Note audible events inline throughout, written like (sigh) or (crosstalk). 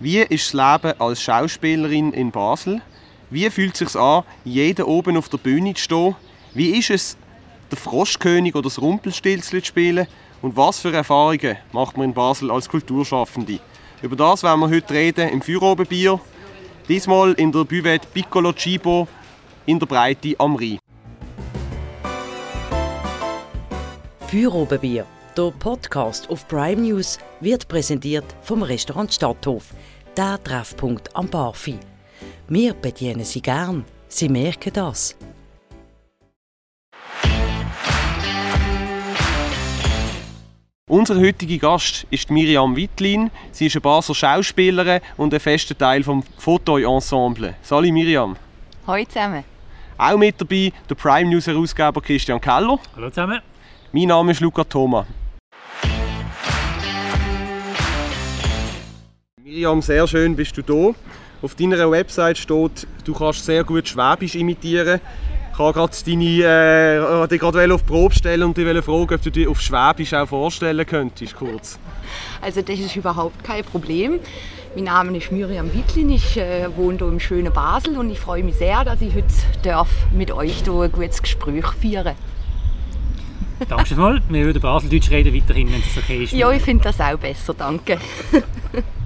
Wie ist das Leben als Schauspielerin in Basel? Wie fühlt es sich an, jeden oben auf der Bühne zu stehen? Wie ist es, der Froschkönig oder das Rumpelstilzchen zu spielen? Und was für Erfahrungen macht man in Basel als Kulturschaffende? Über das werden wir heute reden im Feuerobenbier. Diesmal in der Buvette Piccolo Cibo in der Breite am Rhein. Feuerobenbier, der Podcast auf Prime News, wird präsentiert vom Restaurant Stadthof, der Treffpunkt am Barfi. Wir bedienen Sie gern, Sie merken das. Unser heutiger Gast ist Miriam Wittlin. Sie ist eine Basler Schauspielerin und ein fester Teil des Fotoy-Ensemble. Salut Miriam. Hallo zusammen. Auch mit dabei der Prime News Herausgeber Christian Keller. Hallo zusammen. Mein Name ist Luca Thoma. Miriam, sehr schön bist du da. Auf deiner Website steht, du kannst sehr gut Schwäbisch imitieren. Ich habe gerade deine, äh, dich gerade auf die Probe stellen und dich fragen, ob du dich auf Schwäbisch auch vorstellen könntest, kurz. Also das ist überhaupt kein Problem. Mein Name ist Miriam Wittlin, ich äh, wohne hier im schönen Basel und ich freue mich sehr, dass ich heute darf mit euch hier ein gutes Gespräch führen Danke vielmals. Wir würden Baseldeutsch reden weiterhin, wenn es okay ist. Ja, ich finde das auch besser, danke. (laughs)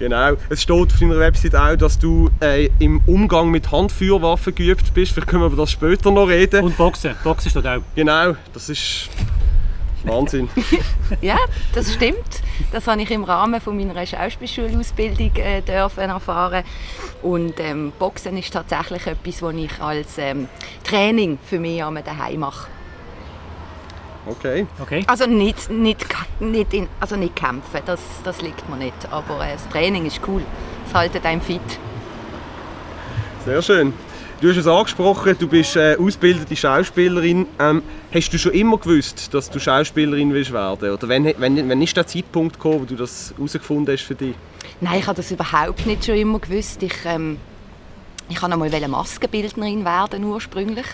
Genau. Es steht auf deiner Website auch, dass du äh, im Umgang mit Handfeuerwaffen geübt bist. Vielleicht können wir über das später noch reden. Und Boxen. Boxen steht auch. Genau, das ist Wahnsinn. (laughs) ja, das stimmt. Das habe ich im Rahmen von meiner Schauspielschulausbildung äh, dürfen erfahren. Und ähm, Boxen ist tatsächlich etwas, was ich als ähm, Training für mich daheim mache. Okay. okay. Also nicht, nicht, nicht, in, also nicht kämpfen, das, das liegt mir nicht. Aber äh, das Training ist cool. Es hält einem fit. Sehr schön. Du hast es angesprochen, du bist äh, ausgebildete Schauspielerin. Ähm, hast du schon immer gewusst, dass du Schauspielerin willst werden? Oder wenn, wenn, wenn ist der Zeitpunkt gekommen, wo du das herausgefunden hast für dich? Nein, ich habe das überhaupt nicht schon immer gewusst. Ich, ähm, ich wollte einmal Maskenbildnerin werden ursprünglich.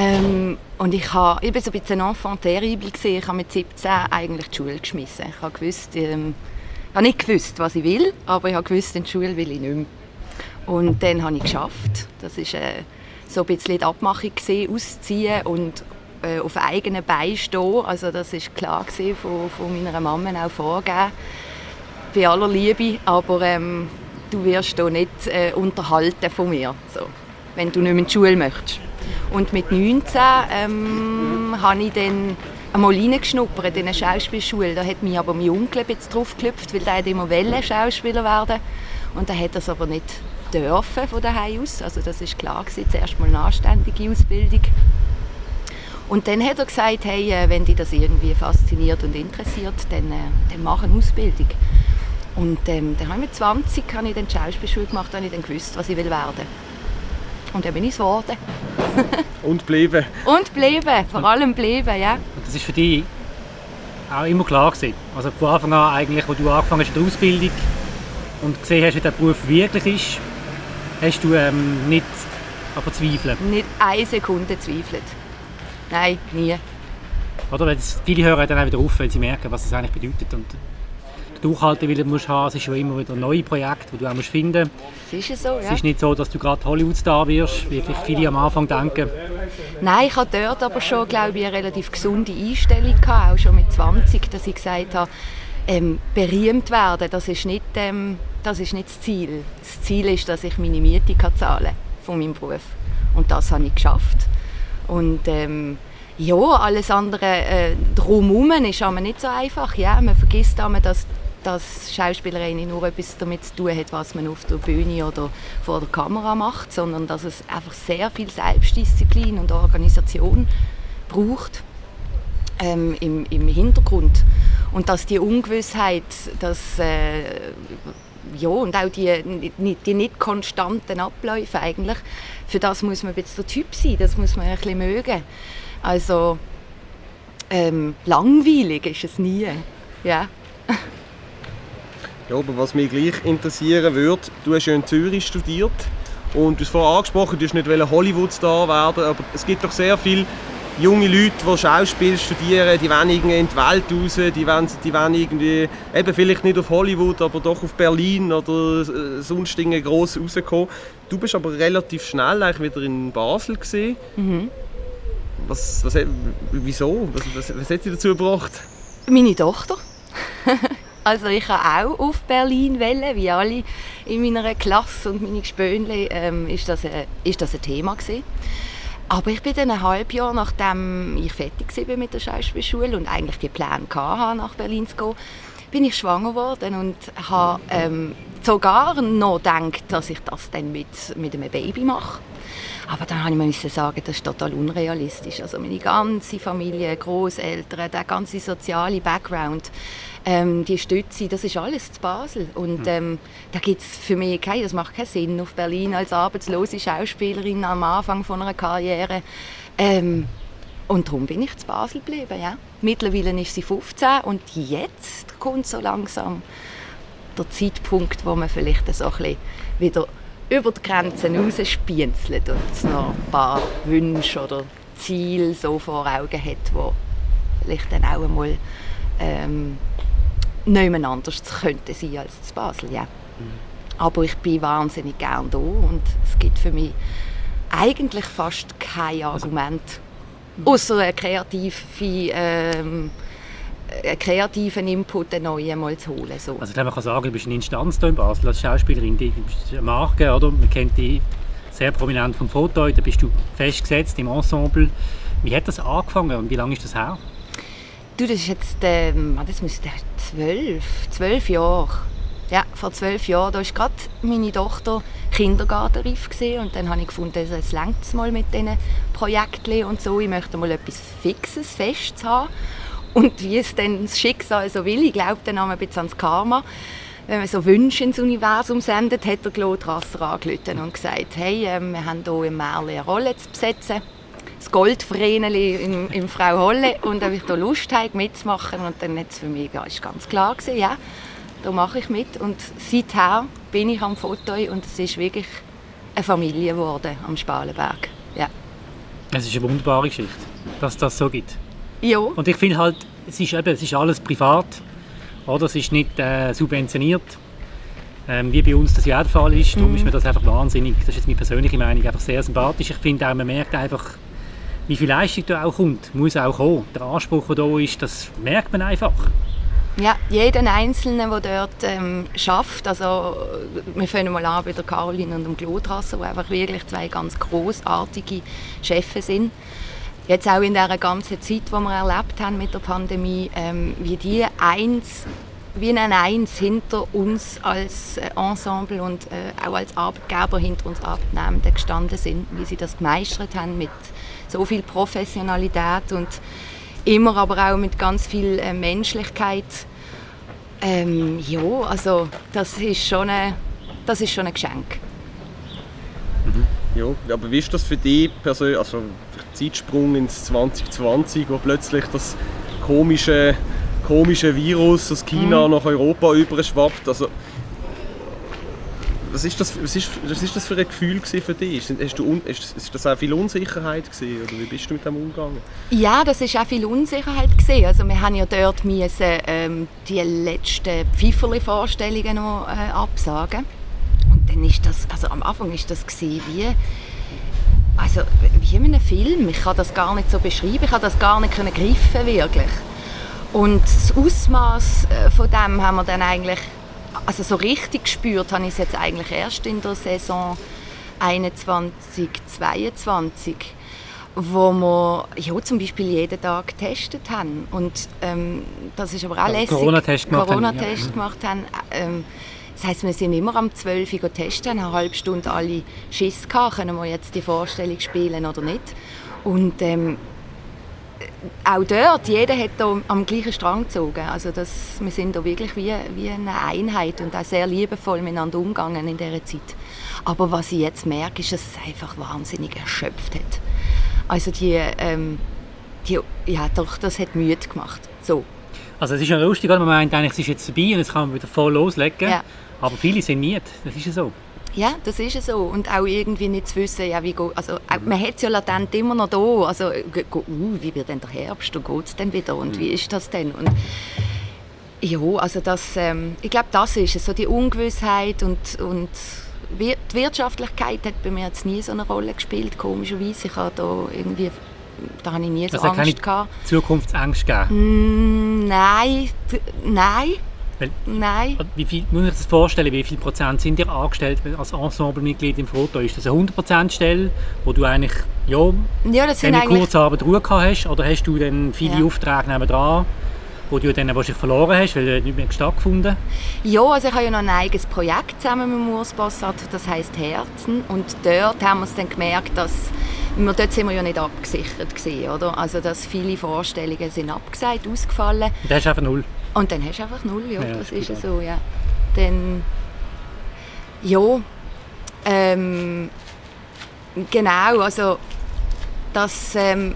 Ähm, und ich, habe, ich war so ein bisschen Enfant terrible. Gewesen. Ich habe mit 17 eigentlich die Schule geschmissen. Ich habe, gewusst, ähm, ich habe nicht gewusst, was ich will, aber ich habe gewusst, in die Schule will ich nicht mehr. Und dann habe ich es geschafft. Das war äh, so ein bisschen die Abmachung, gewesen, auszuziehen und äh, auf eigenen Beinen stehen. Also das war klar gewesen, von, von meiner Mama auch vorgegeben. Bei aller Liebe, aber ähm, du wirst hier nicht äh, unterhalten von mir, so, wenn du nicht mehr in die Schule möchtest. Und mit 19 ähm, habe ich dann einmal reingeschnuppert in eine Schauspielschule. Da hat mich aber mein Onkel ein bisschen draufgeklüpft, weil der immer wollte Schauspieler werden Und er hat das aber nicht dürfen von daheim aus. Also das ist klar gewesen, zuerst mal eine anständige Ausbildung. Und dann hat er gesagt, hey, äh, wenn dich das irgendwie fasziniert und interessiert, dann, äh, dann mach eine Ausbildung. Und ähm, dann habe ich mit 20 habe ich dann die Schauspielschule gemacht, dann habe ich dann gewusst, was ich will werden und dann bin ich es (laughs) geworden. und bleiben. Und bleiben, vor allem bleiben, ja. Und das ist für dich auch immer klar gewesen? Also von Anfang an eigentlich, wo du angefangen hast in der Ausbildung und gesehen hast, wie der Beruf wirklich ist, hast du ähm, nicht verzweifelt? Nicht eine Sekunde zweifelt. Nein, nie. Oder? Weil viele hören dann auch wieder auf, wenn sie merken, was es eigentlich bedeutet. Und Durchhaltewillen musst haben. Es ist schon immer wieder neue Projekte, die du auch musst finden musst. Es ist so, ja. Es ist nicht so, dass du gerade Hollywood-Star wirst, wie vielleicht viele am Anfang denken. Nein, ich hatte dort aber schon, glaube ich, eine relativ gesunde Einstellung gehabt, auch schon mit 20, dass ich gesagt habe, ähm, berühmt werden, das ist, nicht, ähm, das ist nicht das Ziel. Das Ziel ist, dass ich meine Miete kann zahlen kann von meinem Beruf. Und das habe ich geschafft. Und ähm, ja, alles andere äh, drumherum ist aber nicht so einfach. Ja, man vergisst einmal, dass dass Schauspielerin nur etwas damit zu tun hat, was man auf der Bühne oder vor der Kamera macht, sondern dass es einfach sehr viel Selbstdisziplin und Organisation braucht ähm, im, im Hintergrund. Und dass die Ungewissheit, dass, äh, ja, und auch die, die nicht konstanten Abläufe eigentlich, für das muss man bisschen der Typ sein, das muss man ein bisschen mögen. Also ähm, langweilig ist es nie. Ja. (laughs) Ja, aber was mich gleich interessieren würde, du hast ja in Zürich studiert und du hast vorhin angesprochen, du hast nicht Hollywood-Star werden, aber es gibt doch sehr viele junge Leute, die Schauspiel studieren, die wollen irgendwie in die Welt raus, die wollen, die wollen irgendwie, eben vielleicht nicht auf Hollywood, aber doch auf Berlin oder äh, sonst irgendwie gross rauskommen. Du bist aber relativ schnell eigentlich wieder in Basel gesehen. Mhm. Was, was, wieso? Was, was, was hat sie dazu gebracht? Meine Tochter. (laughs) also ich habe auch auf Berlin wählen, wie alle in meiner Klasse und meine Gespönle ähm, ist, das ein, ist das ein Thema gewesen. Aber ich bin dann ein halbes Jahr, nachdem ich fertig war mit der Schauspielschule und eigentlich die Pläne hatte, nach Berlin zu gehen, bin ich schwanger geworden und habe ähm, sogar noch gedacht, dass ich das dann mit, mit einem Baby mache. Aber dann habe ich mir sagen, das ist total unrealistisch. Also meine ganze Familie, Großeltern, der ganze soziale Background, ähm, die Stütze, das ist alles zu Basel. Und hm. ähm, da gibt es für mich kein, das macht keinen Sinn, auf Berlin als arbeitslose Schauspielerin am Anfang von einer Karriere. Ähm, und darum bin ich zu Basel geblieben. Ja. Mittlerweile ist sie 15 und jetzt kommt so langsam der Zeitpunkt, wo man vielleicht so ein bisschen wieder über die Grenzen rausspienzelt und noch ein paar Wünsche oder Ziele so vor Augen hat, wo vielleicht dann auch einmal ähm, niemand anders könnte sein als zu Basel. Ja. Mhm. Aber ich bin wahnsinnig gern da und es gibt für mich eigentlich fast kein also Argument, außer eine kreative ähm, einen kreativen Input einen neuen mal zu holen. So. Also ich glaube, man kann sagen, du bist eine Instanz hier in Basel als Schauspielerin, die bist eine Marke, oder? man kennt dich sehr prominent vom Foto, da bist du festgesetzt im Ensemble. Wie hat das angefangen und wie lange ist das her? Du, das ist jetzt, ähm, das müsste zwölf, zwölf Jahre. Ja, vor zwölf Jahren, da war gerade meine Tochter kindergartenreif und dann habe ich gefunden, es längt mal mit diesen Projekten und so. Ich möchte mal etwas Fixes, Festes haben. Und wie es dann das Schicksal so will, ich glaube dann ein bisschen ans Karma, wenn man so Wünsche ins Universum sendet, hat der Claude Rasser angerufen und gesagt, hey, äh, wir haben hier im Märchen eine Rolle zu besetzen das Goldvreneli im, im Frau Holle und ob ich da Lust habe, mitzumachen. Und dann hat es für mich ist ganz klar gewesen, ja, da mache ich mit. Und seither bin ich am Foto und es ist wirklich eine Familie geworden am Spalenberg. Ja. Es ist eine wunderbare Geschichte, dass es das so gibt. Ja. Und ich finde halt, es ist, eben, es ist alles privat, oder? es ist nicht äh, subventioniert, ähm, wie bei uns das ja der Fall ist. Darum mhm. ist mir das einfach wahnsinnig, das ist jetzt meine persönliche Meinung, einfach sehr sympathisch. Ich finde auch, man merkt einfach, wie viel Leistung da auch kommt, muss auch kommen. Der Anspruch, der da ist, das merkt man einfach. Ja, jeden Einzelnen, der dort ähm, schafft, also wir fangen mal an bei der Caroline und dem Glotrasser, die einfach wirklich zwei ganz großartige Chefs sind. Jetzt auch in der ganzen Zeit, die wir erlebt haben mit der Pandemie, ähm, wie die eins wie ein Eins hinter uns als äh, Ensemble und äh, auch als Arbeitgeber hinter uns Arbeitnehmenden gestanden sind, wie sie das gemeistert haben mit so viel Professionalität und immer aber auch mit ganz viel äh, Menschlichkeit. Ähm, ja, also das ist schon ein, das ist schon ein Geschenk. Mhm. Ja, aber wie ist das für dich persönlich, also Zeitsprung ins 2020, wo plötzlich das komische, komische Virus aus China mhm. nach Europa überschwappt? Also, was ist das, was ist, was ist das für ein Gefühl für dich? Hast du, ist, ist das auch viel Unsicherheit gewesen, oder wie bist du mit dem umgegangen? Ja, das ist auch viel Unsicherheit gewesen. Also wir haben ja dort müssen, ähm, die letzten Pfifferli-Vorstellungen noch äh, absagen. Und dann ist das, also am Anfang ist das wie also wie in einem Film. Ich kann das gar nicht so beschreiben. Ich kann das gar nicht greifen wirklich. Und das Ausmaß äh, von dem haben wir dann eigentlich also so richtig gespürt habe ich es jetzt eigentlich erst in der Saison 21, 22 wo wir ja, zum Beispiel jeden Tag getestet haben. Und ähm, das ist aber auch lässig. Corona-Test gemacht, Corona haben, ja. gemacht haben. Ähm, das heisst, wir sind immer am 12 Uhr testen, haben eine halbe Stunde alle Schiss gehabt, können wir jetzt die Vorstellung spielen oder nicht. Und ähm, auch dort, jeder hat da am gleichen Strang gezogen. Also das, wir sind da wirklich wie, wie eine Einheit und auch sehr liebevoll miteinander umgegangen in dieser Zeit. Aber was ich jetzt merke, ist, dass es einfach wahnsinnig erschöpft hat. Also die, ähm, die ja doch, das hat müde gemacht. So. Also es ist ja lustig, man meint eigentlich, es ist jetzt vorbei und jetzt kann man wieder voll loslegen. Ja. Aber viele sind müde, das ist ja so. Ja, das ist so. Und auch irgendwie nicht zu wissen, ja, wie go, also man hat es ja latent immer noch da. Also, uh, wie wird denn der Herbst und geht es denn wieder und wie ist das denn? Und ja, also das, ähm, ich glaube, das ist es, so die Ungewissheit und, und die Wirtschaftlichkeit hat bei mir jetzt nie so eine Rolle gespielt, komischerweise. Ich habe da irgendwie, da habe ich nie so Also keine Angst gehabt. Zukunftsängste gegeben? Mm, nein, nein, Weil, nein. wie viel, muss ich das vorstellen, wie viel Prozent sind ihr angestellt als Ensemblemitglied im Foto? Ist das eine 100% Stelle, wo du eigentlich ja, Ja, das sind eine eigentlich kurze Arbeit Ruhe gehabt hast? Oder hast du dann viele Ja. Aufträge nebenan, wo du dann wahrscheinlich verloren hast, weil er nicht mehr stattgefunden Ja, also ich habe ja noch ein eigenes Projekt zusammen mit dem Urs Bossart, das heißt Herzen. Und dort haben wir es dann gemerkt, dass wir, dort sind wir ja nicht abgesichert gewesen, oder? Also dass viele Vorstellungen sind abgesagt, ausgefallen. Und das ist einfach null. Und dann hast du einfach null, ja, Ja, das ist ja so, ja. Dann, ja, ähm, genau, also das, ähm,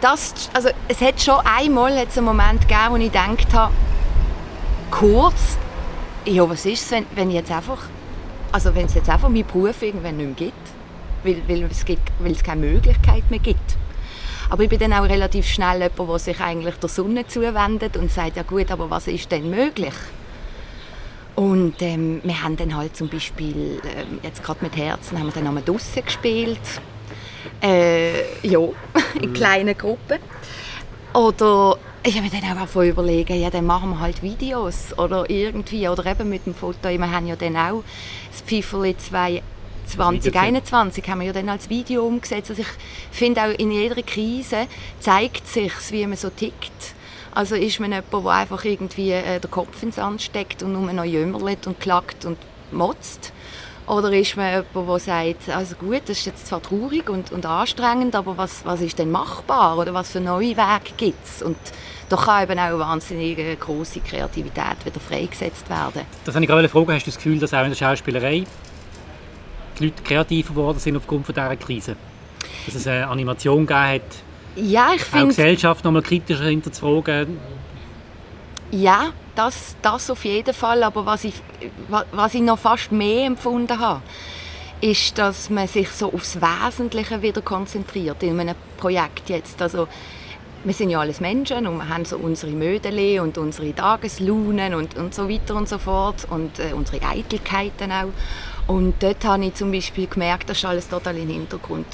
das, also es hat schon einmal einen Moment gegeben, wo ich gedacht habe, kurz, ja, was ist es, wenn, wenn ich jetzt einfach, also wenn es jetzt einfach meinen Beruf irgendwann nicht mehr gibt, weil, weil, es gibt, weil es keine Möglichkeit mehr gibt. Aber ich bin dann auch relativ schnell jemand, der sich eigentlich der Sonne zuwendet und sagt, ja gut, aber was ist denn möglich? Und ähm, wir haben dann halt zum Beispiel, ähm, jetzt gerade mit Herzen, haben wir dann einmal draussen gespielt. Äh, ja, (laughs) in kleinen Gruppen. Oder ich habe mir dann auch überlegen, ja, dann machen wir halt Videos oder irgendwie, oder eben mit dem Foto. Wir haben ja dann auch das Pfifferli 2 2021 haben wir ja dann als Video umgesetzt. Also ich finde auch in jeder Krise zeigt sich, wie man so tickt. Also ist man jemand, der einfach irgendwie äh, den Kopf ins Sand steckt und nur noch jümmerlet und klagt und motzt? Oder ist man jemand, der sagt, also gut, das ist jetzt zwar traurig und, und anstrengend, aber was, was ist denn machbar oder was für neue Wege gibt es? Und da kann eben auch wahnsinnig äh, grosse Kreativität wieder freigesetzt werden. Das habe ich gerade fragen. Hast du das Gefühl, dass auch in der Schauspielerei die Leute kreativer geworden sind aufgrund von dieser Krise? Dass es eine Animation gegeben hat, Ja, ich auch die finde... Gesellschaft noch mal kritischer hinterzufragen. Ja, das, das auf jeden Fall. Aber was ich, wa- was ich noch fast mehr empfunden habe, ist, dass man sich so aufs Wesentliche wieder konzentriert in einem Projekt jetzt. Also, wir sind ja alles Menschen und wir haben so unsere Mödele und unsere Tageslaunen und, und so weiter und so fort und äh, unsere Eitelkeiten auch. Und dort habe ich zum Beispiel gemerkt, das ist alles total in den Hintergrund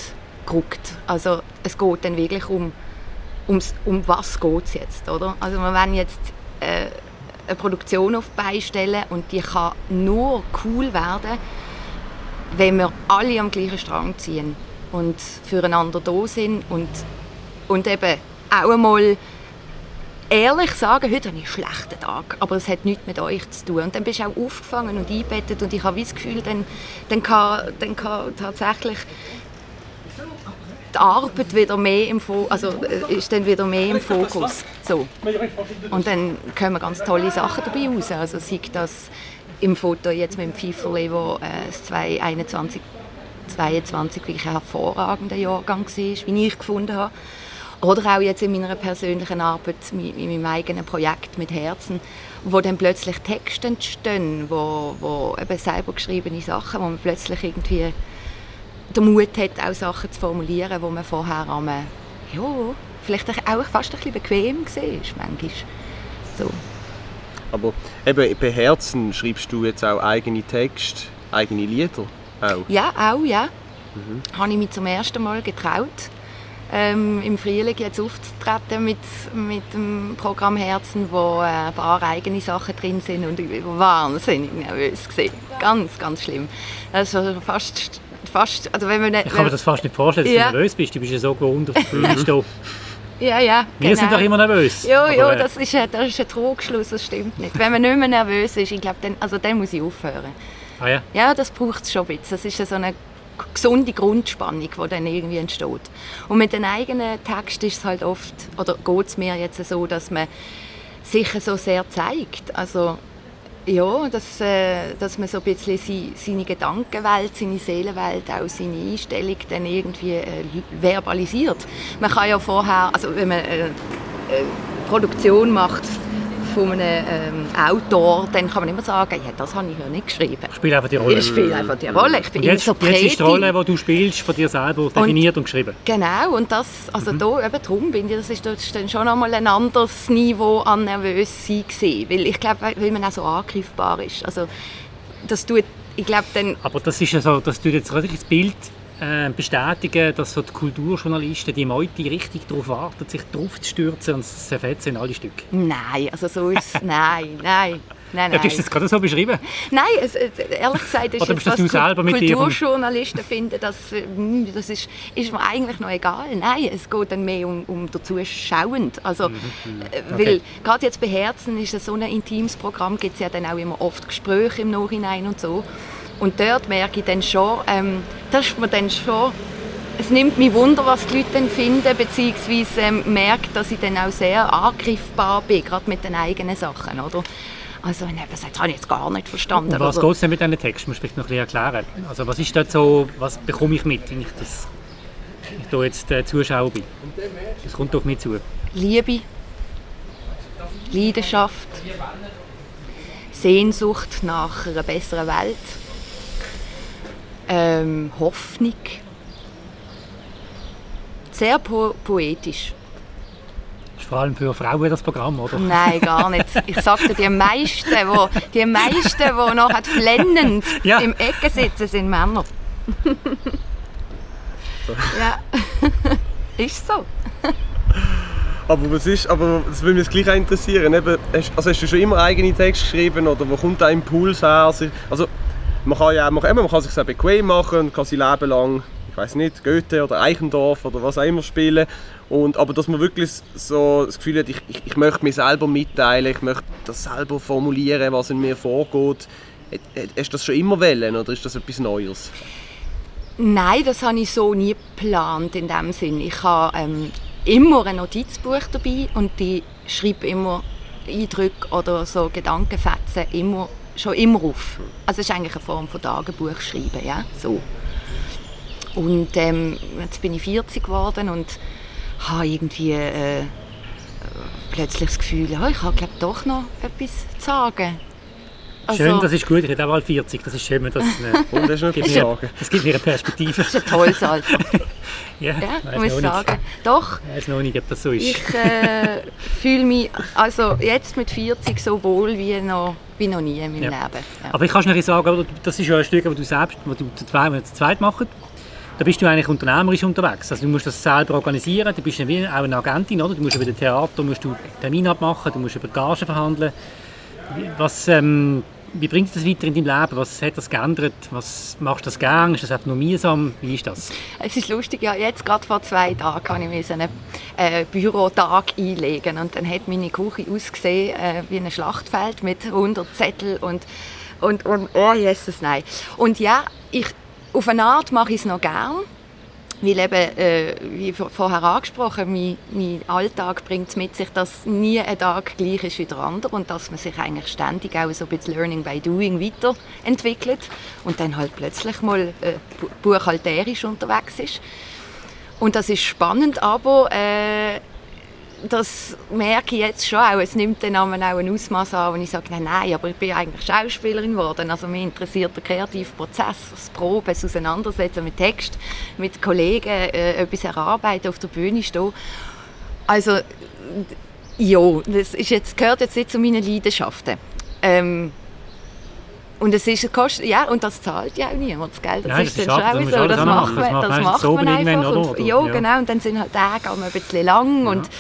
gerückt. Also es geht dann wirklich um, ums, um was geht es jetzt, oder? Also wir wollen jetzt äh, eine Produktion auf die Beine stellen und die kann nur cool werden, wenn wir alle am gleichen Strang ziehen und füreinander da sind und, und eben auch einmal ehrlich sagen, heute habe ich einen schlechten Tag, aber es hat nichts mit euch zu tun. Und dann bist du auch aufgefangen und eingebettet und ich habe das Gefühl, dann, dann, kann, dann kann tatsächlich die Arbeit wieder mehr im Fo also äh, ist dann wieder mehr im Fokus. So. Und dann kommen ganz tolle Sachen dabei raus. Also sei das im Foto jetzt mit dem Pfeiferli, wo äh, das 2021 22 wirklich ein hervorragender Jahrgang war, wie ich gefunden habe. Oder auch jetzt in meiner persönlichen Arbeit, mit meinem eigenen Projekt mit Herzen, wo dann plötzlich Texte entstehen, wo, wo eben selber geschriebene Sachen, wo man plötzlich irgendwie den Mut hat, auch Sachen zu formulieren, wo man vorher am, ja, vielleicht auch fast ein bisschen bequem war, manchmal. So. Aber eben bei Herzen schreibst du jetzt auch eigene Texte, eigene Lieder auch. Ja, auch, ja. Habe ich mich zum ersten Mal getraut, ähm, im Frühling jetzt aufzutreten mit, mit dem Programm Herzen, wo äh, ein paar eigene Sachen drin sind und ich war wahnsinnig nervös gewesen. Ganz, ganz schlimm. Das war fast, fast also wenn man nicht, Ich kann mir das fast nicht vorstellen, dass Ja. du nervös bist. Du bist ja so gewohnt, auf der Bühne (laughs) stehen. ja, ja, Wir sind doch immer nervös. Ja, ja, das ist, ein- das ist ein Trugschluss, das stimmt nicht. Wenn man nicht mehr nervös ist, ich glaube, dann, also dann muss ich aufhören. Ah ja. Ja, das braucht es schon ein bisschen. Das ist so eine gesunde Grundspannung, die dann irgendwie entsteht. Und mit den eigenen Texten ist es halt oft, oder geht es mir jetzt so, dass man sich so sehr zeigt. Also ja, dass, äh, dass man so ein bisschen sie, seine Gedankenwelt, seine Seelenwelt, auch seine Einstellung dann irgendwie äh, verbalisiert. Man kann ja vorher, also wenn man äh, äh, Produktion macht von einem ähm, Autor, dann kann man immer sagen, ja, das habe ich ja nicht geschrieben. Ich spiele einfach die Rolle. Ich spiele einfach die Rolle. Ich bin und jetzt, jetzt ist die Rolle, die du spielst, von dir selber definiert und, und geschrieben. Genau, und das, also mhm. da, eben darum bin ich, das ist, das ist dann schon einmal ein anderes Niveau an nervös sein gewesen, weil ich glaube, weil man auch so angreifbar ist. Also, das tut, ich glaube dann... Aber das ist ja so, das tut jetzt richtig das Bild äh, bestätigen, dass so die Kulturjournalisten die Meute richtig darauf warten, sich drauf zu stürzen und zu zerfetzen in alle Stücke. Nein, also so ist nein, (laughs) nein. Nein, nein. Ja, du es gerade so beschrieben. Nein, es, ehrlich gesagt ist Oder es, was du selber mit Kulturjournalisten finden, das, hm, das ist, ist mir eigentlich noch egal. Nein, es geht dann mehr um, um dazu schauend. Also, mhm. Äh, okay. Weil gerade jetzt bei Herzen ist es so ein intimes Programm, gibt es ja dann auch immer oft Gespräche im Nachhinein und so. Und dort merke ich dann schon, ähm, das ist mir dann schon, es nimmt mich Wunder, was die Leute dann finden, beziehungsweise ähm, merkt, dass ich dann auch sehr angreifbar bin, gerade mit den eigenen Sachen, oder? Also wenn jemand sagt, das habe ich jetzt gar nicht verstanden. Und was geht es denn mit diesen Texten? Du vielleicht noch ein bisschen erklären. Also was ist dort so, was bekomme ich mit, wenn ich das ich da jetzt äh, Zuschauer bin? Das kommt auf mich zu. Liebe, Leidenschaft, Sehnsucht nach einer besseren Welt, ähm, Hoffnung. Sehr po poetisch. Das ist vor allem für Frauen das Programm, oder? Nein, gar nicht. (laughs) Ich sagte, die meisten, wo, die meisten, die noch flennend (laughs) ja. im Ecken sitzen, sind Männer. (laughs) ja, ist so. Aber was ist, aber das würde mich gleich interessieren. Eben, hast, also hast du schon immer eigene Texte geschrieben oder wo kommt der Impuls her? Also man kann ja man, man kann sich sehr bequem machen und kann sein Leben lang, ich weiß nicht, Goethe oder Eichendorff oder was auch immer spielen. Und, aber dass man wirklich so das Gefühl hat, ich, ich, ich möchte mir selber mitteilen, ich möchte das selber formulieren, was in mir vorgeht. Hast du das schon immer wollen oder ist das etwas Neues? Nein, das habe ich so nie geplant in dem Sinn. Ich habe ähm, immer ein Notizbuch dabei und ich schreibe immer Eindrücke oder so Gedankenfetzen immer schon immer auf. Also es ist eigentlich eine Form von Tagebuch schreiben, ja, so. Und ähm, jetzt bin ich 40 geworden und habe irgendwie äh, plötzlich das Gefühl, ja, ich habe doch noch etwas zu sagen. Also, schön, das ist gut. Ich hätte auch mal 40. Das ist schön, wenn das, äh, Und das, ist gibt mir, das gibt mir eine Perspektive. Das ist ein tolles Alter. (laughs) ja, ja muss ich sagen. Doch. Ich weiß noch nicht, ob das so ist. Ich äh, fühle mich also jetzt mit 40 so wohl wie noch, wie noch nie in meinem ja. Leben. Ja. Aber ich kann nicht sagen, das ist ja ein Stück, das du selbst, das du zu zweit, zu zweit machst. Da bist du eigentlich unternehmerisch unterwegs. Also du musst das selber organisieren. Du bist wie auch eine Agentin, oder? Du musst über das Theater musst du Termine abmachen, du musst über Gagen verhandeln. Was, ähm, wie bringt das weiter in dein Leben? Was hat das geändert? Was machst du das gern? Ist das einfach nur mühsam? Wie ist das? Es ist lustig, ja, jetzt gerade vor zwei Tagen kann ich einen äh, Bürotag einlegen und dann hat meine Küche ausgesehen äh, wie ein Schlachtfeld mit 100 Zettel und und, und oh Jesus, nein. Und ja, ich, auf eine Art mache ich es noch gern weil eben, äh, wie vorher angesprochen, mein, mein Alltag bringt es mit sich, dass nie ein Tag gleich ist wie der andere und dass man sich eigentlich ständig auch so ein bisschen Learning by Doing weiterentwickelt und dann halt plötzlich mal äh, buchhalterisch unterwegs ist. Und das ist spannend, aber äh, das merke ich jetzt schon auch. Es nimmt dann auch ein Ausmaß an, wo ich sage, nein, nein, aber ich bin eigentlich Schauspielerin geworden. Also mich interessiert der kreative Prozess, das Proben, das Auseinandersetzen mit Text, mit Kollegen, äh, etwas erarbeiten, auf der Bühne stehen. Also, ja, das ist jetzt, gehört jetzt nicht zu meinen Leidenschaften. Ähm, und es ist kostet, ja, und das zahlt ja auch niemand, gell? Das, Nein, ist das dann schon so. Das, macht man, das macht man einfach. Und, ja, genau. Und dann sind halt Tage auch ein bisschen lang. Ja. Und,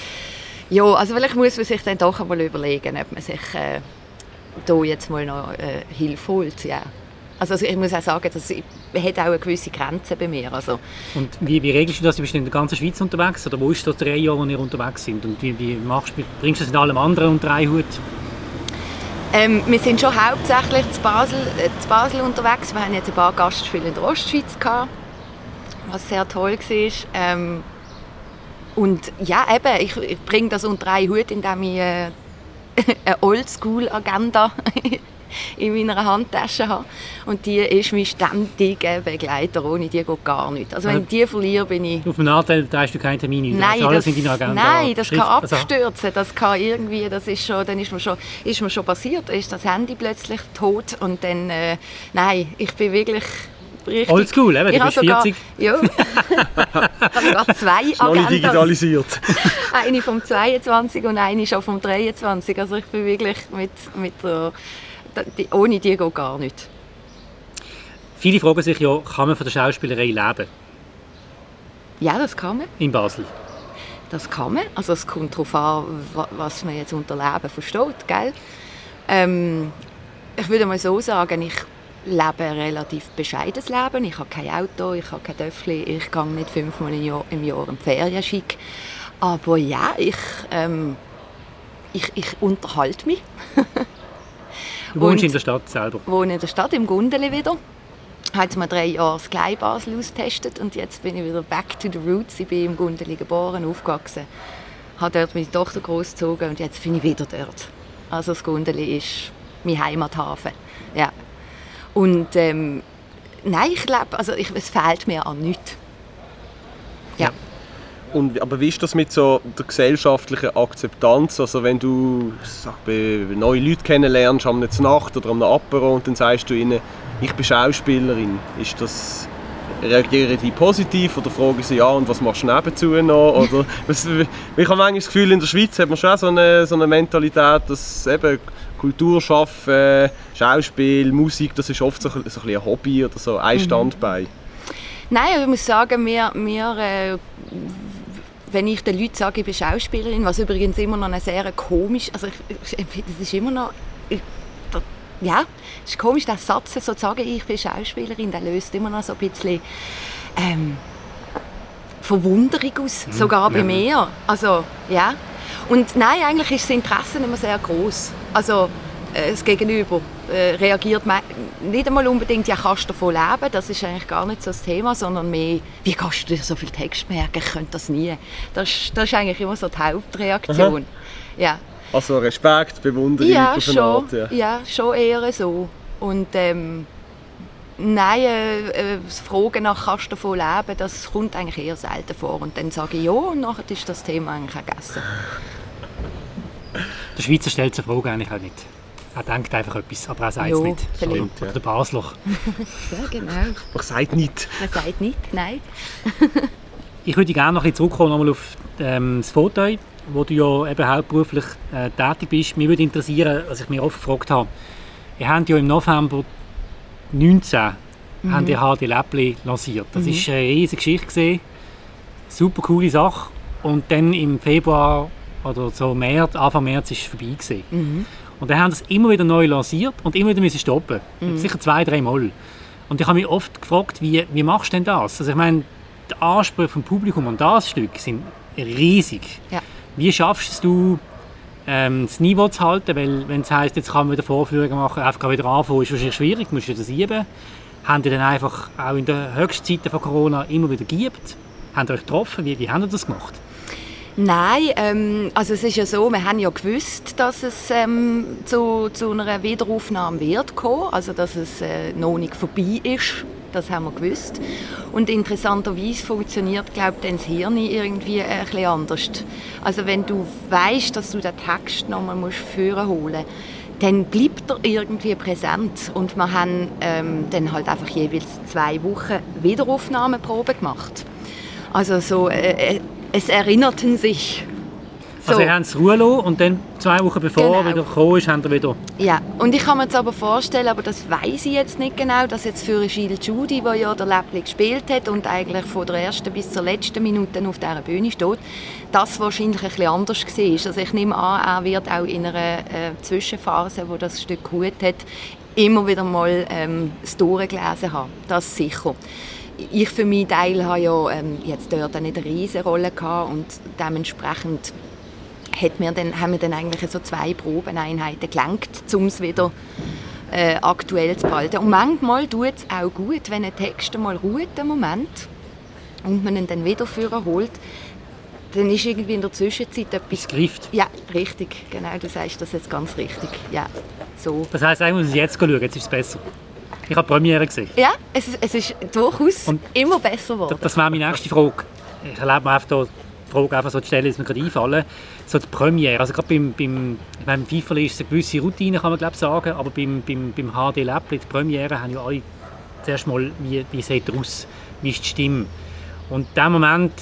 ja, also vielleicht muss man sich dann doch einmal überlegen, ob man sich äh, da jetzt mal noch äh, Hilfe holt. Ja. Also, also ich muss auch sagen, das hat auch eine gewisse Grenze bei mir. Also, und wie, wie regelst du das? Du bist in der ganzen Schweiz unterwegs? Oder wo ist das drei Jahre, wo ihr unterwegs sind? Und wie, wie machst, bringst du das in allem anderen unter einen Hut? Ähm, wir sind schon hauptsächlich zu Basel, äh, zu Basel unterwegs. Wir haben jetzt ein paar Gastspiele in der Ostschweiz gehabt, was sehr toll war. Ähm, und ja, eben, ich, ich bringe das unter einen Hut, indem ich äh, (laughs) eine Oldschool-Agenda (laughs) in meiner Handtasche habe. Und die ist mein ständiger Begleiter. Ohne die geht gar nicht. Also wenn ich die verliere, bin ich... Auf dem Nachteil trägst du keinen Termin ein. Nein, das, nein, das kann Schrift- also- abstürzen. Das kann irgendwie, das ist schon, dann ist mir schon, ist mir schon passiert. Ist das Handy plötzlich tot und dann, äh, nein, ich bin wirklich richtig... Oldschool, eben, du bist sogar- 40. Ja. (laughs) ich habe sogar zwei Agendas. digitalisiert. (laughs) Eine vom 22 und eine schon vom 23. Also ich bin wirklich mit, mit der, die, ohne die geht gar nicht. Viele fragen sich ja, kann man von der Schauspielerei leben Ja, das kann man. in Basel? Das kann man. Also es kommt darauf an, wa- was man jetzt unter Leben versteht, gell? Ähm, ich würde mal so sagen, ich lebe ein relativ bescheidenes Leben. Ich habe kein Auto, ich habe kein Töffel, ich gehe nicht fünfmal im Jahr, im Jahr in die Ferien schick. Aber ja, ich, ähm, ich, ich unterhalte mich. Du wohnst in der Stadt selber. wohne in der Stadt, im Gundeli wieder. Ich habe jetzt mal drei Jahre das Klein Basel ausgetestet und jetzt bin ich wieder back to the roots. Ich bin im Gundeli geboren, aufgewachsen, habe dort meine Tochter großgezogen und jetzt bin ich wieder dort. Also das Gundeli ist mein Heimathafen. Ja. Und ähm, nein, ich glaube, also ich, es fehlt mir an nichts. Ja. Und, aber wie ist das mit so der gesellschaftlichen Akzeptanz? Also wenn du sag, neue Leute kennenlernst am Nacht oder am Apero und dann sagst du ihnen, ich bin Schauspielerin, ist das reagieren die positiv oder fragen sie ja und was machst du nebenzu noch? Oder, (laughs) ich habe manchmal das Gefühl, in der Schweiz hat man schon so eine, so eine Mentalität, dass eben Kultur schaffen, Schauspiel, Musik, das ist oft so, ein- so ein bisschen ein Hobby oder so ein Standbein. Nein, ich muss sagen, wir, wir, äh, wenn ich den Leuten sage, ich bin Schauspielerin, was übrigens immer noch eine sehr komisch, also ich, das ist immer noch, ich, ja, es ist komisch, der Satz so zu sagen, ich bin Schauspielerin, der löst immer noch so ein bisschen ähm, Verwunderung aus, sogar bei mir. Also, ja. Und nein, eigentlich ist das Interesse immer sehr groß. Also, äh, das Gegenüber äh, reagiert nicht einmal unbedingt, ja, kannst du davon leben, das ist eigentlich gar nicht so das Thema, sondern mehr, wie kannst du dir so viel Text merken, ich könnte das nie. Das, ist- das ist eigentlich immer so die Hauptreaktion. Ja. Also Respekt, Bewunderung Ja, auf eine schon, Art. Ja. ja, schon eher so. Und ähm, nein, äh, äh, das Fragen nach «Kannst du davon leben?» das kommt eigentlich eher selten vor. Und dann sage ich «Ja» und nachher ist das Thema eigentlich auch gegessen. Der Schweizer stellt sich die Frage eigentlich auch nicht. Er denkt einfach etwas, aber er sagt es nicht. Stimmt, ja. Oder der Basler. Ja, genau. (laughs) Man sagt nicht. Man sagt nicht «Nein». (laughs) Ich würde gerne noch ein bisschen zurückkommen nochmal auf ähm, das Foto, wo du ja eben hauptberuflich äh, tätig bist. Mich würde interessieren, was ich mir oft gefragt habe. Ihr habt ja im November 19 habt ihr HD Läppli lanciert. Das ist eine riesige Geschichte. Gewesen. Super coole Sache. Und dann im Februar oder so März, Anfang März ist es vorbei. Gewesen. Und dann haben sie es immer wieder neu lanciert und immer wieder müssen stoppen. Sicher zwei, drei Mal. Und ich habe mich oft gefragt, wie, wie machst du denn das? Also ich meine, die Ansprüche vom Publikum an das Stück sind riesig. Ja. Wie schaffst du ähm, das Niveau zu halten? Weil wenn es heisst, jetzt kann man wieder Vorführungen machen, einfach wieder anfangen, ist wahrscheinlich schwierig, du musst wieder sieben. Haben die dann einfach auch in den Höchstzeiten von Corona immer wieder geübt? Haben ihr euch getroffen? Wie, wie haben ihr das gemacht? Nein, ähm, also es ist ja so, wir haben ja gewusst, dass es ähm, zu, zu einer Wiederaufnahme wird kommen, also dass es äh, noch nicht vorbei ist. Das haben wir gewusst. Und interessanterweise funktioniert, glaube ich, das Hirn irgendwie ein bisschen anders. Also wenn du weißt, dass du den Text nochmal musst führen holen dann bleibt er irgendwie präsent. Und wir haben ähm, dann halt einfach jeweils zwei Wochen Wiederaufnahmeprobe gemacht. Also so, äh, äh, es erinnerten sich. So. Also ihr habt es Ruhe lassen und dann zwei Wochen bevor Genau. er wieder gekommen ist, habt ihr wieder... Ja, und ich kann mir jetzt aber vorstellen, aber das weiß ich jetzt nicht genau, dass jetzt für Gilles Judy, der ja der Läppli gespielt hat und eigentlich von der ersten bis zur letzten Minute auf dieser Bühne steht, das wahrscheinlich ein bisschen anders war. Also ich nehme an, er wird auch in einer äh, Zwischenphase, wo das Stück gut hat, immer wieder mal ähm, das durchgelesen haben. Das sicher. Ich für meinen Teil habe ja ähm, jetzt dort nicht eine riesige Rolle gehabt und dementsprechend hat mir dann, haben wir dann eigentlich so zwei Probeneinheiten gelenkt, um es wieder äh, aktuell zu behalten. Und manchmal tut es auch gut, wenn ein Text mal ruht, einen Moment, und man ihn dann wieder holt, dann ist irgendwie in der Zwischenzeit etwas... Es greift. Ja, richtig, genau, du sagst das jetzt ganz richtig. Ja, so. Das heisst, eigentlich muss ich jetzt schauen, jetzt ist es besser. Ich habe die Premiere gesehen. Ja, es, ist- es ist durchaus Und- immer besser geworden. Das wäre meine nächste Frage. Ich erlaube mir einfach Frage einfach so zu stellen, ist mir gerade einfallen. So die Premiere, also gerade beim, beim, ich meine, beim FIFA ist es eine gewisse Routine, kann man glaube sagen, aber beim, beim, beim HD Lab, die Premiere, haben ja alle zuerst mal, wie, wie sieht er aus, wie ist die Stimme. Und in dem Moment,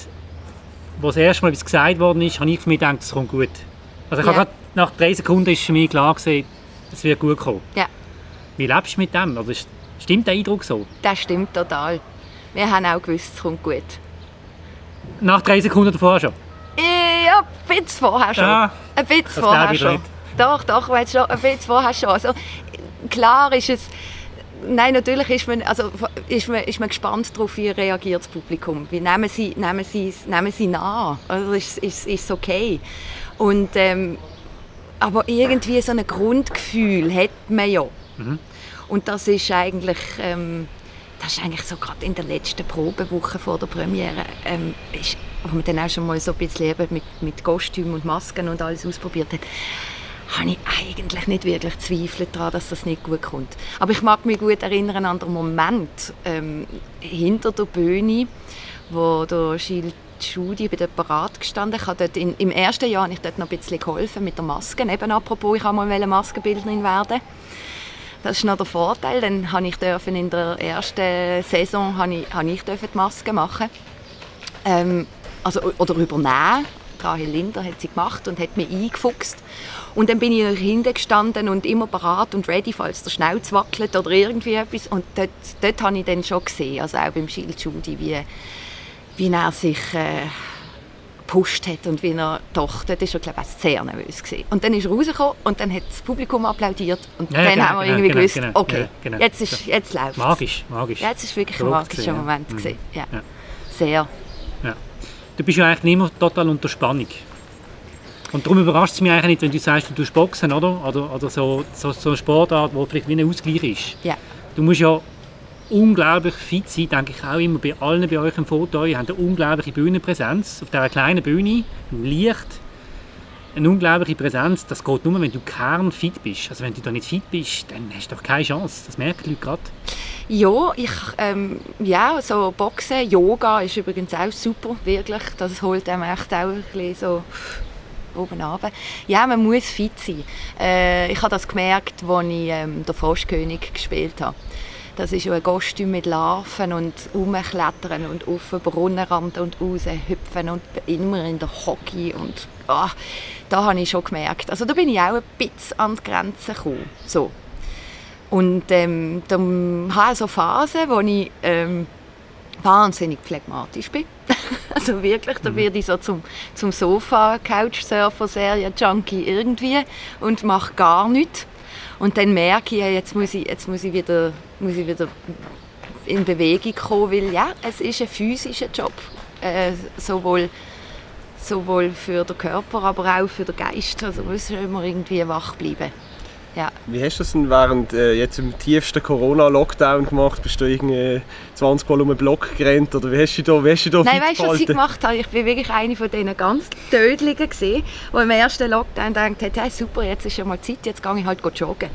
wo das erste Mal etwas gesagt worden ist, habe ich für mich gedacht, es kommt gut. Also ich Ja. habe gerade nach drei Sekunden ist für mich klar gewesen, es wird gut kommen. Ja, Wie lebst du mit dem? Also stimmt der Eindruck so? das stimmt total. Wir haben auch gewusst, es kommt gut. Nach drei Sekunden davor schon? Ja, ein bisschen vorher schon. Ja, ein bisschen vorher schon. nicht. Doch, doch, weil schon, ein bisschen vorher schon. Also, klar ist es... Nein, natürlich ist man, also, ist man, ist man gespannt darauf, wie reagiert das Publikum. Wie nehmen sie, nehmen sie, es- nehmen sie nah? Also ist, ist, ist es okay? Und, ähm, aber irgendwie so ein Grundgefühl hat man ja. Und das ist eigentlich, ähm, das ist eigentlich so gerade in der letzten Probewoche vor der Premiere, ähm, ist, wo man dann auch schon mal so ein bisschen eben mit, mit Kostümen und Masken und alles ausprobiert hat, habe ich eigentlich nicht wirklich Zweifel daran, dass das nicht gut kommt. Aber ich mag mich gut erinnern an den Moment ähm, hinter der Bühne, wo der Gilles Schudi bei der Parade gestanden. Ich dort in, Im ersten Jahr habe ich dort noch ein bisschen geholfen mit der Maske. Eben apropos, ich wollte mal Maskenbildnerin werden. Das ist noch der Vorteil. Dann habe ich dürfen in der ersten Saison habe ich, habe ich dürfen die Maske machen. Ähm, also, oder übernehmen. Rahel Linder hat sie gemacht und hat mich eingefuchst. Und dann bin ich noch hinten gestanden und immer parat und ready, falls der Schnauz wackelt oder irgendwie etwas. Und dort, dort habe ich dann schon gesehen, also auch beim Schild Schudi, wie, wie er sich äh, gepusht hat und wie er dort ist er glaube ich sehr nervös gewesen. Und dann ist er rausgekommen und dann hat das Publikum applaudiert und Ja, dann genau, haben wir irgendwie genau, gewusst, genau, okay, ja, genau. jetzt, ist, jetzt läuft Magisch, magisch. Ja, jetzt ist wirklich ein magischer gewesen, ja. Moment Mhm. gewesen. Ja. Ja. Sehr. Ja. Du bist ja eigentlich immer total unter Spannung. Und darum überrascht es mich eigentlich nicht, wenn du sagst, du tust Boxen, oder? Oder, oder so, so, so eine Sportart, wo vielleicht wie ein Ausgleich ist. Ja. Du musst ja unglaublich fit sein, denke ich auch immer bei allen bei euch im Foto. Ihr habt eine unglaubliche Bühnenpräsenz auf dieser kleinen Bühne, im Licht. Eine unglaubliche Präsenz, das geht nur, wenn du kernfit bist. Also wenn du da nicht fit bist, dann hast du doch keine Chance. Das merken die Leute gerade. Ja, ich, ähm, ja, so Boxen, Yoga ist übrigens auch super, wirklich. Das holt einem echt auch ein so oben runter. Ja, man muss fit sein. Äh, ich habe das gemerkt, als ich ähm, «Der Froschkönig» gespielt habe. Das ist ja ein Kostüm mit Larven und rumklettern und auf den Brunnenrand und raus hüpfen und immer in der Hockey und ah, da habe ich schon gemerkt. Also da bin ich auch ein bisschen an die Grenze gekommen. So. Und ähm, dann habe ich so Phasen, wo ich ähm, wahnsinnig phlegmatisch bin. (laughs) also wirklich, da werde ich so zum, zum Sofa, Couchsurfer, Serien-Junkie irgendwie und mache gar nichts. Und dann merke ich, ja, jetzt muss ich, jetzt muss ich, wieder, muss ich wieder in Bewegung kommen, weil ja, es ist ein physischer Job. Äh, sowohl, sowohl für den Körper, aber auch für den Geist. Also muss immer irgendwie wach bleiben. Ja. Wie hast du das denn während äh, jetzt im tiefsten Corona-Lockdown gemacht? Bist du irgendwie 20 Mal um den Block gerannt oder wie hast du da, wie hast du da Nein, weißt du, was ich gemacht habe? Ich bin wirklich eine von diesen ganz Tödlichen gesehen, die im ersten Lockdown gedacht hat, hey, super, jetzt ist ja mal Zeit, jetzt gehe ich halt joggen.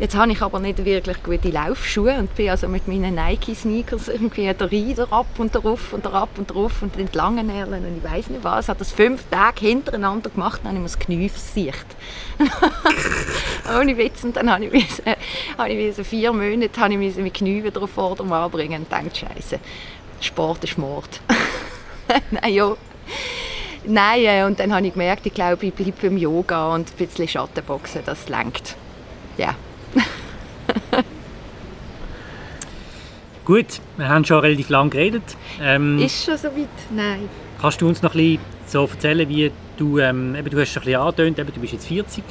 Jetzt habe ich aber nicht wirklich gute Laufschuhe und bin also mit meinen Nike-Sneakers irgendwie der Rieder ab und drauf und ab und drauf und entlang Erlen und ich weiß nicht was. Habe das fünf Tage hintereinander gemacht, dann habe ich mir das Knie versicht. (laughs) Ohne Witz. Und dann habe ich, müssen, habe ich müssen, vier Monate habe ich müssen Knie wieder auf Vordermann bringen und dachte, Scheiße, Sport ist Mord. (laughs) Nein, ja. Nein, äh, und dann habe ich gemerkt, ich glaube, ich bleibe beim Yoga und ein bisschen Schattenboxen, das lenkt. Ja. (laughs) Gut, wir haben schon relativ lange geredet. Ähm, Ist schon so weit? Nein. Kannst du uns noch ein bisschen so erzählen, wie du, ähm, eben, du hast schon ein bisschen angetönt, eben, du bist jetzt 40.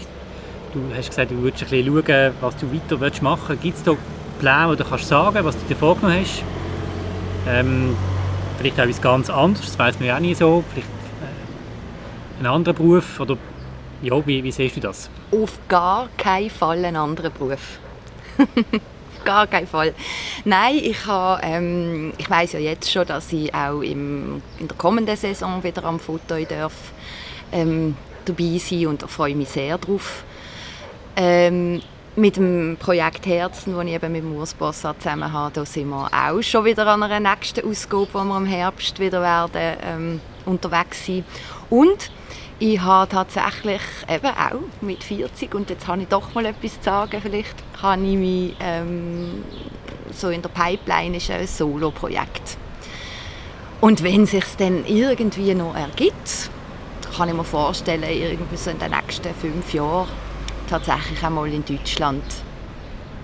Du hast gesagt, du würdest ein bisschen schauen, was du weiter willst machen willst. Gibt es da Pläne, du kannst sagen was du dir vorgenommen hast? Ähm, vielleicht auch etwas ganz anderes, das weiß man ja auch nie so. Vielleicht äh, einen anderen Beruf oder ja, wie, wie siehst du das? Auf gar keinen Fall einen anderen Beruf. Auf (laughs) gar keinen Fall. Nein, ich, habe, ähm, ich weiß ja jetzt schon, dass ich auch im, in der kommenden Saison wieder am Foto darf, ähm, dabei sein und da freue ich mich sehr drauf. Ähm, mit dem Projekt Herzen, das ich eben mit Urs Bossart zusammen habe, da sind wir auch schon wieder an einer nächsten Ausgabe, wo wir im Herbst wieder werden ähm, unterwegs sein. Und ich habe tatsächlich eben auch mit 40 und jetzt habe ich doch mal etwas zu sagen, vielleicht kann ich mich ähm, so in der Pipeline ist ein Solo-Projekt. Und wenn es sich dann irgendwie noch ergibt, kann ich mir vorstellen, irgendwie so in den nächsten fünf Jahren tatsächlich einmal in Deutschland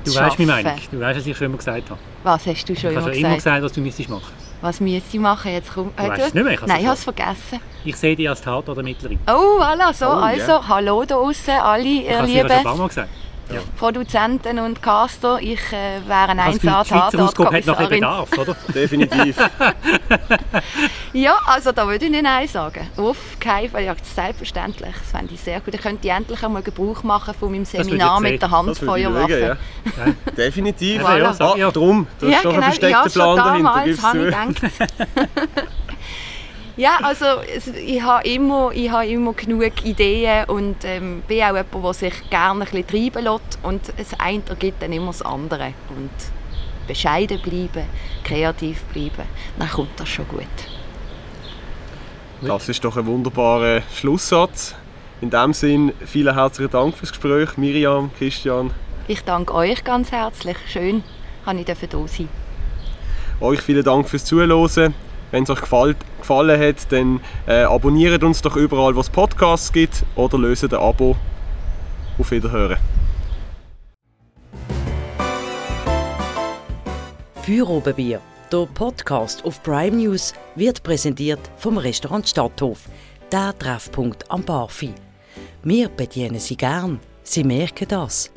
Du zu weißt, wie arbeiten. meine ich. Du weißt, was ich schon immer gesagt habe. Was hast du schon Ich immer habe gesagt? schon immer gesagt, was du müsstest machen. Was müsste ich machen? Jetzt komm, Du weißt es nicht mehr, ich habe es Nein, ich habe es vergessen. Ich sehe dich als Tatortermittlerin. Oh, voilà, so. Oh, also, ja. hallo da draußen, alle, Ich ihr habe es dir schon ein lieben paar Mal gesagt. Produzenten und Caster. Ich äh, wäre ein Also die Schweizer Ausgabe hat noch. Bedarf, oder? (laughs) Definitiv. (laughs) Ja, also da würde ich nicht Nein sagen. Auf keinen Fall. Ja, selbstverständlich. Das fände ich sehr gut. Ich könnte endlich einmal Gebrauch machen von meinem Seminar mit der Handfeuerwaffe. schauen, ja. Definitiv. Eben, ja, ah, ja. drum. Das Ja, ist doch genau. ein versteckter ja, Plan schon dahinter, damals gibst habe du. ich gedacht. (laughs) ja, also ich habe immer, ich habe immer genug Ideen und ähm, bin auch jemand, der sich gerne ein bisschen treiben lässt. Und das eine ergibt dann immer das andere. Und bescheiden bleiben, kreativ bleiben, dann kommt das schon gut. Das ist doch ein wunderbarer Schlusssatz. In dem Sinn, vielen herzlichen Dank fürs Gespräch, Miriam, Christian. Ich danke euch ganz herzlich. Schön, dass ich da sein Euch vielen Dank fürs Zuhören. Wenn es euch gefällt, gefallen hat, dann äh, abonniert uns doch überall, wo es Podcasts gibt oder löst ein Abo. Auf Wiederhören. Feuerobenbier, der Podcast auf Prime News, wird präsentiert vom Restaurant Stadthof, der Treffpunkt am Barfi. Wir bedienen Sie gern, Sie merken das.